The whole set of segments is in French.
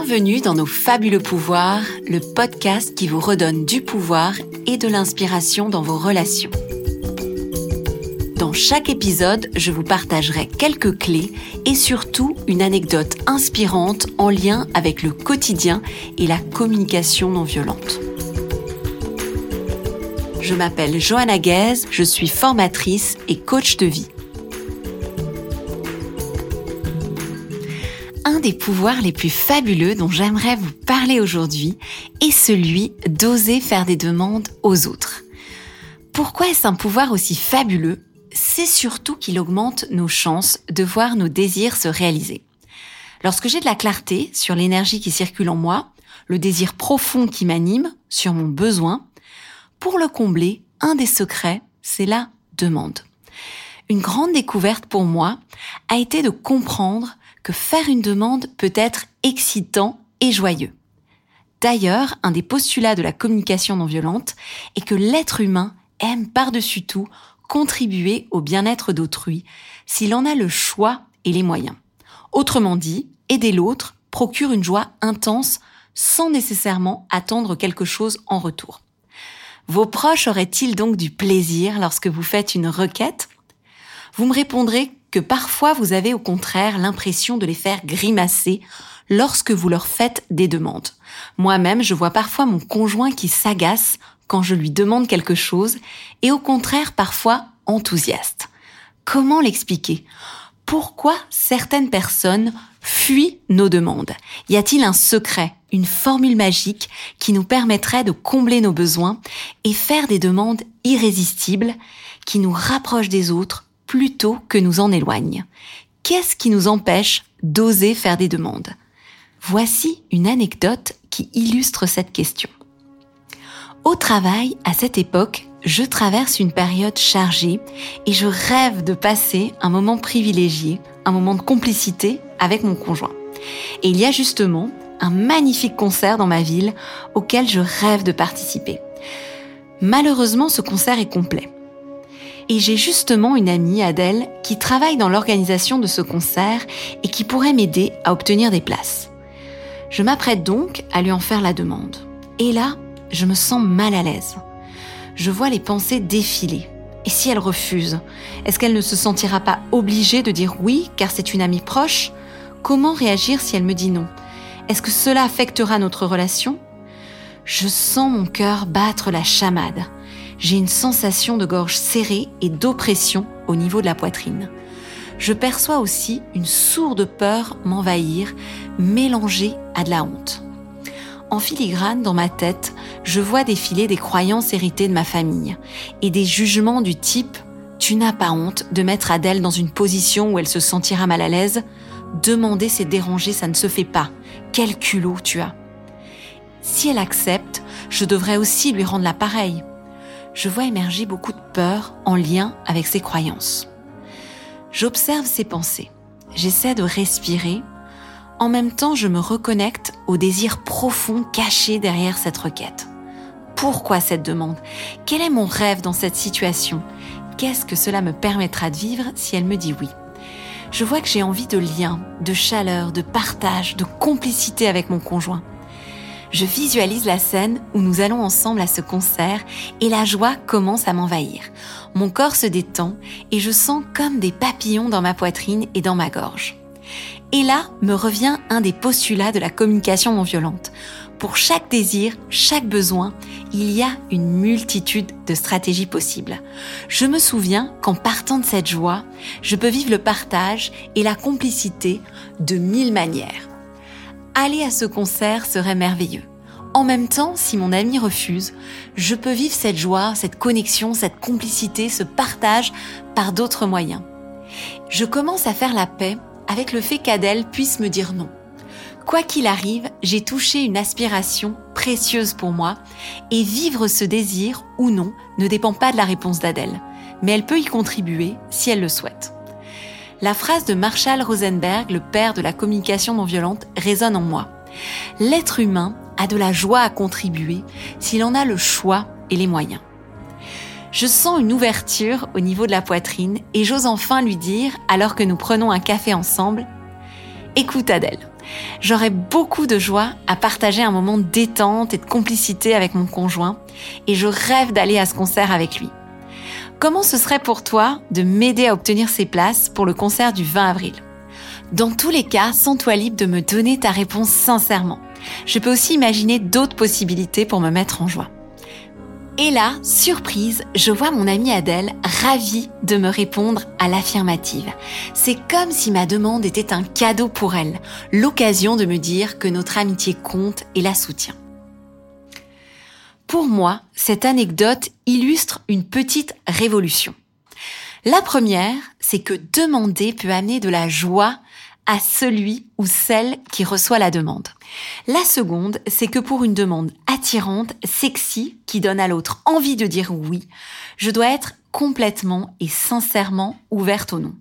Bienvenue dans nos fabuleux pouvoirs, le podcast qui vous redonne du pouvoir et de l'inspiration dans vos relations. Dans chaque épisode, je vous partagerai quelques clés et surtout une anecdote inspirante en lien avec le quotidien et la communication non violente. Je m'appelle Johanna Guez, je suis formatrice et coach de vie. Un des pouvoirs les plus fabuleux dont j'aimerais vous parler aujourd'hui est celui d'oser faire des demandes aux autres. Pourquoi est-ce un pouvoir aussi fabuleux? C'est surtout qu'il augmente nos chances de voir nos désirs se réaliser. Lorsque j'ai de la clarté sur l'énergie qui circule en moi, le désir profond qui m'anime, sur mon besoin, pour le combler, un des secrets, c'est la demande. Une grande découverte pour moi a été de comprendre faire une demande peut être excitant et joyeux. D'ailleurs, un des postulats de la communication non violente est que l'être humain aime par-dessus tout contribuer au bien-être d'autrui s'il en a le choix et les moyens. Autrement dit, aider l'autre procure une joie intense sans nécessairement attendre quelque chose en retour. Vos proches auraient-ils donc du plaisir lorsque vous faites une requête? Vous me répondrez que parfois vous avez au contraire l'impression de les faire grimacer lorsque vous leur faites des demandes. Moi-même, je vois parfois mon conjoint qui s'agace quand je lui demande quelque chose et au contraire parfois enthousiaste. Comment l'expliquer? Pourquoi certaines personnes fuient nos demandes? Y a-t-il un secret, une formule magique qui nous permettrait de combler nos besoins et faire des demandes irrésistibles qui nous rapprochent des autres plutôt que nous en éloigne. Qu'est-ce qui nous empêche d'oser faire des demandes? Voici une anecdote qui illustre cette question. Au travail, à cette époque, je traverse une période chargée et je rêve de passer un moment privilégié, un moment de complicité avec mon conjoint. Et il y a justement un magnifique concert dans ma ville auquel je rêve de participer. Malheureusement, ce concert est complet. Et j'ai justement une amie, Adèle, qui travaille dans l'organisation de ce concert et qui pourrait m'aider à obtenir des places. Je m'apprête donc à lui en faire la demande. Et là, je me sens mal à l'aise. Je vois les pensées défiler. Et si elle refuse Est-ce qu'elle ne se sentira pas obligée de dire oui car c'est une amie proche? Comment réagir si elle me dit non? Est-ce que cela affectera notre relation? Je sens mon cœur battre la chamade j'ai une sensation de gorge serrée et d'oppression au niveau de la poitrine. Je perçois aussi une sourde peur m'envahir, mélangée à de la honte. En filigrane, dans ma tête, je vois défiler des croyances héritées de ma famille et des jugements du type Tu n'as pas honte de mettre Adèle dans une position où elle se sentira mal à l'aise? Demander c'est déranger, ça ne se fait pas. Quel culot tu as. Si elle accepte, je devrais aussi lui rendre l'appareil je vois émerger beaucoup de peur en lien avec ses croyances. J'observe ses pensées. J'essaie de respirer. En même temps, je me reconnecte au désir profond caché derrière cette requête. Pourquoi cette demande? Quel est mon rêve dans cette situation? Qu'est-ce que cela me permettra de vivre si elle me dit oui? Je vois que j'ai envie de lien, de chaleur, de partage, de complicité avec mon conjoint. Je visualise la scène où nous allons ensemble à ce concert et la joie commence à m'envahir. Mon corps se détend et je sens comme des papillons dans ma poitrine et dans ma gorge. Et là me revient un des postulats de la communication non violente. Pour chaque désir, chaque besoin, il y a une multitude de stratégies possibles. Je me souviens qu'en partant de cette joie, je peux vivre le partage et la complicité de mille manières aller à ce concert serait merveilleux. En même temps, si mon ami refuse, je peux vivre cette joie, cette connexion, cette complicité, ce partage par d'autres moyens. Je commence à faire la paix avec le fait qu'Adèle puisse me dire non. Quoi qu'il arrive, j'ai touché une aspiration précieuse pour moi et vivre ce désir ou non ne dépend pas de la réponse d'Adèle, mais elle peut y contribuer si elle le souhaite. La phrase de Marshall Rosenberg, le père de la communication non violente, résonne en moi. L'être humain a de la joie à contribuer s'il en a le choix et les moyens. Je sens une ouverture au niveau de la poitrine et j'ose enfin lui dire, alors que nous prenons un café ensemble, Écoute Adèle, J'aurais beaucoup de joie à partager un moment de détente et de complicité avec mon conjoint et je rêve d'aller à ce concert avec lui. Comment ce serait pour toi de m'aider à obtenir ces places pour le concert du 20 avril? Dans tous les cas, sens-toi libre de me donner ta réponse sincèrement. Je peux aussi imaginer d'autres possibilités pour me mettre en joie. Et là, surprise, je vois mon amie Adèle ravie de me répondre à l'affirmative. C'est comme si ma demande était un cadeau pour elle, l'occasion de me dire que notre amitié compte et la soutient. Pour moi, cette anecdote illustre une petite révolution. La première, c'est que demander peut amener de la joie à celui ou celle qui reçoit la demande. La seconde, c'est que pour une demande attirante, sexy, qui donne à l'autre envie de dire oui, je dois être complètement et sincèrement ouverte au non.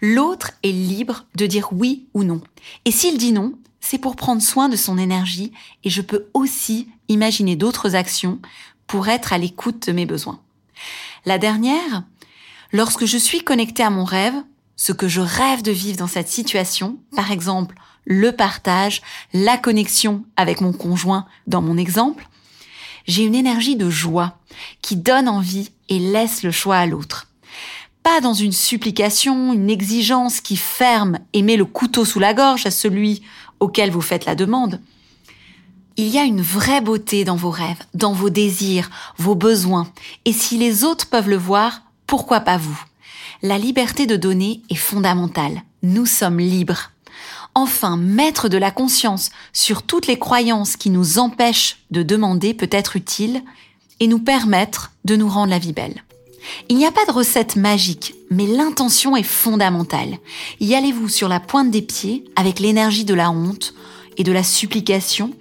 L'autre est libre de dire oui ou non. Et s'il dit non, c'est pour prendre soin de son énergie et je peux aussi imaginer d'autres actions pour être à l'écoute de mes besoins. La dernière, lorsque je suis connectée à mon rêve, ce que je rêve de vivre dans cette situation, par exemple le partage, la connexion avec mon conjoint dans mon exemple, j'ai une énergie de joie qui donne envie et laisse le choix à l'autre. Pas dans une supplication, une exigence qui ferme et met le couteau sous la gorge à celui auquel vous faites la demande. Il y a une vraie beauté dans vos rêves, dans vos désirs, vos besoins. Et si les autres peuvent le voir, pourquoi pas vous? La liberté de donner est fondamentale. Nous sommes libres. Enfin, mettre de la conscience sur toutes les croyances qui nous empêchent de demander peut être utile et nous permettre de nous rendre la vie belle. Il n'y a pas de recette magique, mais l'intention est fondamentale. Y allez-vous sur la pointe des pieds avec l'énergie de la honte et de la supplication?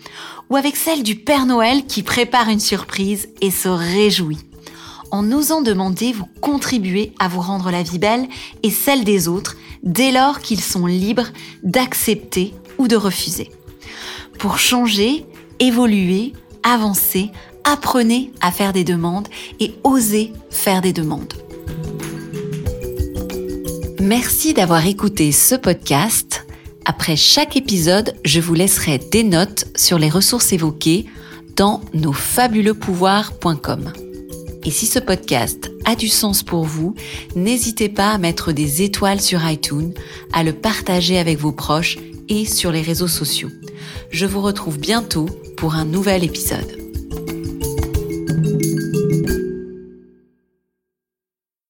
Ou avec celle du Père Noël qui prépare une surprise et se réjouit en osant demander, vous contribuez à vous rendre la vie belle et celle des autres dès lors qu'ils sont libres d'accepter ou de refuser. Pour changer, évoluer, avancer, apprenez à faire des demandes et osez faire des demandes. Merci d'avoir écouté ce podcast. Après chaque épisode, je vous laisserai des notes sur les ressources évoquées dans nosfabuleupouvoirs.com. Et si ce podcast a du sens pour vous, n'hésitez pas à mettre des étoiles sur iTunes, à le partager avec vos proches et sur les réseaux sociaux. Je vous retrouve bientôt pour un nouvel épisode.